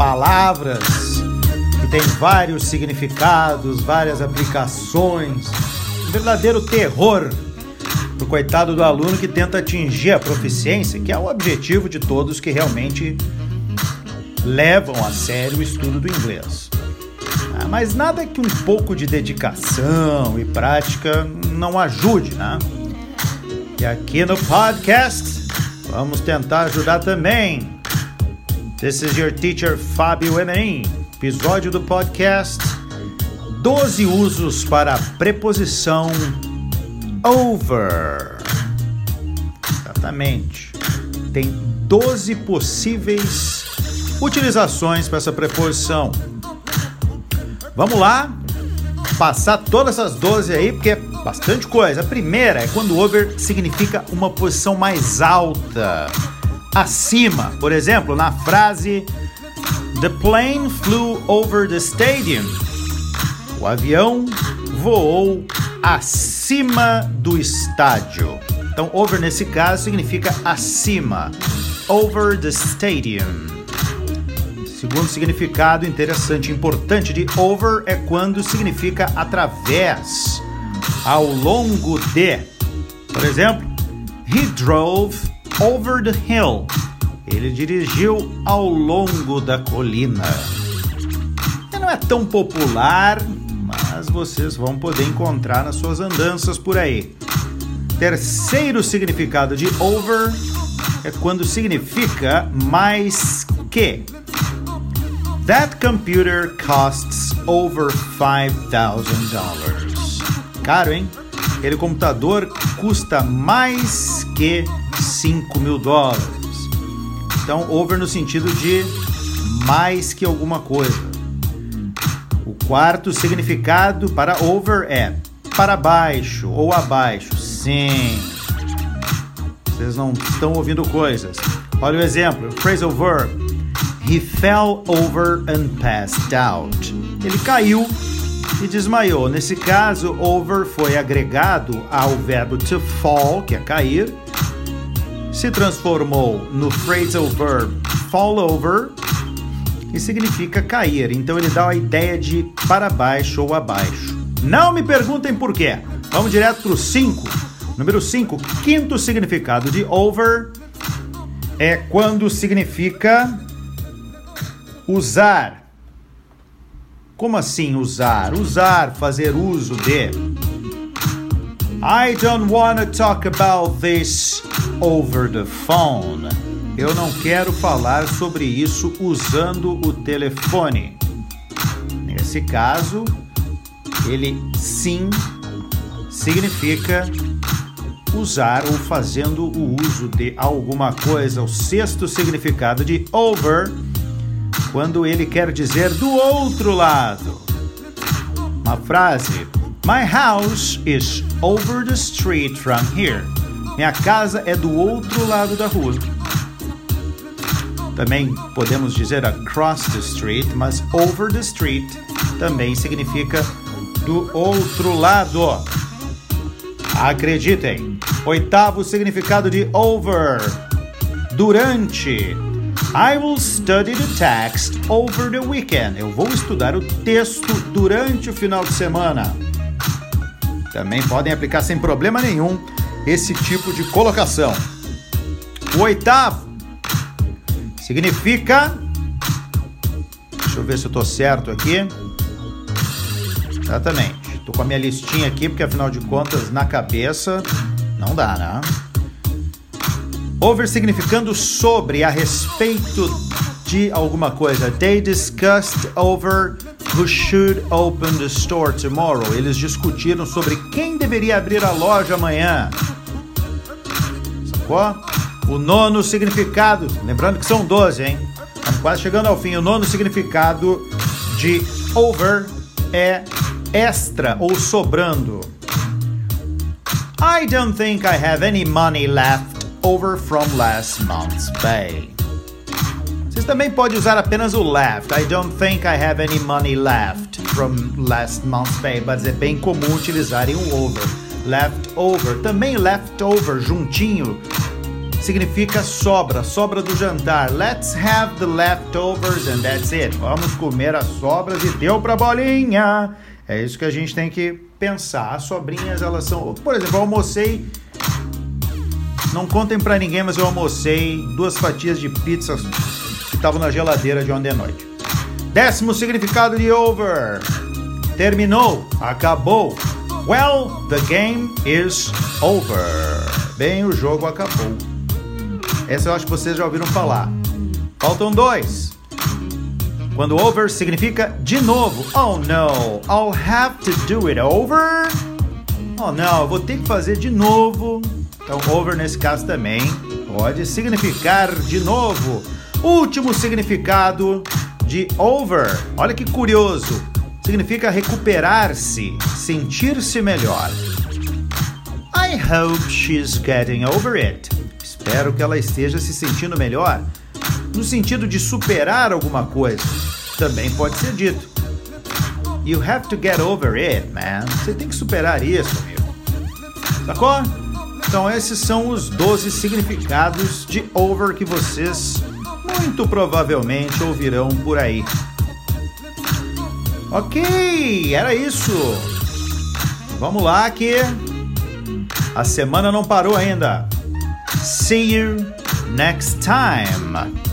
palavras que tem vários significados, várias aplicações. Um verdadeiro terror pro coitado do aluno que tenta atingir a proficiência, que é o objetivo de todos que realmente levam a sério o estudo do inglês. Ah, mas nada que um pouco de dedicação e prática não ajude, né? E aqui no podcast vamos tentar ajudar também. This is your teacher Fábio Enem, episódio do podcast 12 usos para a preposição over. Exatamente. Tem 12 possíveis utilizações para essa preposição. Vamos lá, passar todas essas 12 aí, porque é bastante coisa. A primeira é quando over significa uma posição mais alta, acima. Por exemplo, na frase The plane flew over the stadium. O avião voou acima do estádio. Então, over nesse caso significa acima. Over the stadium. Segundo significado interessante importante de over é quando significa através, ao longo de. Por exemplo, he drove over the hill. Ele dirigiu ao longo da colina. Não é tão popular, mas vocês vão poder encontrar nas suas andanças por aí. Terceiro significado de over é quando significa mais que. That computer costs over $5,000. Caro, hein? Aquele computador custa mais que 5 mil dólares. Então, over no sentido de mais que alguma coisa. O quarto significado para over é para baixo ou abaixo. Sim. Vocês não estão ouvindo coisas. Olha o exemplo: phrasal verb. He fell over and passed out. Ele caiu e desmaiou. Nesse caso, over foi agregado ao verbo to fall, que é cair, se transformou no phrasal verb fall over e significa cair. Então ele dá a ideia de para baixo ou abaixo. Não me perguntem por quê. Vamos direto para o 5. Número 5, quinto significado de over é quando significa usar. Como assim usar? Usar, fazer uso de. I don't want to talk about this over the phone. Eu não quero falar sobre isso usando o telefone. Nesse caso, ele sim significa usar ou fazendo o uso de alguma coisa. O sexto significado de over, quando ele quer dizer do outro lado. Uma frase: My house is over the street from here. Minha casa é do outro lado da rua. Também podemos dizer across the street, mas over the street também significa do outro lado. Acreditem. Oitavo significado de over. Durante. I will study the text over the weekend. Eu vou estudar o texto durante o final de semana. Também podem aplicar sem problema nenhum esse tipo de colocação. O oitavo significa. Deixa eu ver se eu tô certo aqui. Exatamente. Tô com a minha listinha aqui, porque afinal de contas, na cabeça, não dá, né? Over significando sobre, a respeito de alguma coisa. They discussed over who should open the store tomorrow. Eles discutiram sobre quem deveria abrir a loja amanhã. Sacou? O nono significado, lembrando que são 12, hein? Estamos quase chegando ao fim. O nono significado de over é extra ou sobrando. I don't think I have any money left over from last month's pay. Vocês também podem usar apenas o left. I don't think I have any money left from last month's pay, mas é bem comum utilizarem o over. Left over, também left over juntinho significa sobra, sobra do jantar. Let's have the leftovers and that's it. Vamos comer as sobras e deu pra bolinha. É isso que a gente tem que pensar. As sobrinhas, elas são. Por exemplo, eu almocei. Não contem para ninguém, mas eu almocei duas fatias de pizza que estavam na geladeira de ontem à noite. Décimo significado de over. Terminou, acabou. Well, the game is over. Bem, o jogo acabou. Essa eu acho que vocês já ouviram falar. Faltam dois. Quando over significa de novo. Oh no, I'll have to do it over. Oh não, vou ter que fazer de novo. Então, over nesse caso também pode significar de novo. Último significado de over. Olha que curioso. Significa recuperar-se, sentir-se melhor. I hope she's getting over it. Espero que ela esteja se sentindo melhor. No sentido de superar alguma coisa. Também pode ser dito. You have to get over it, man. Você tem que superar isso, amigo. Sacou? Então, esses são os 12 significados de over que vocês muito provavelmente ouvirão por aí. Ok, era isso. Vamos lá que a semana não parou ainda. See you next time.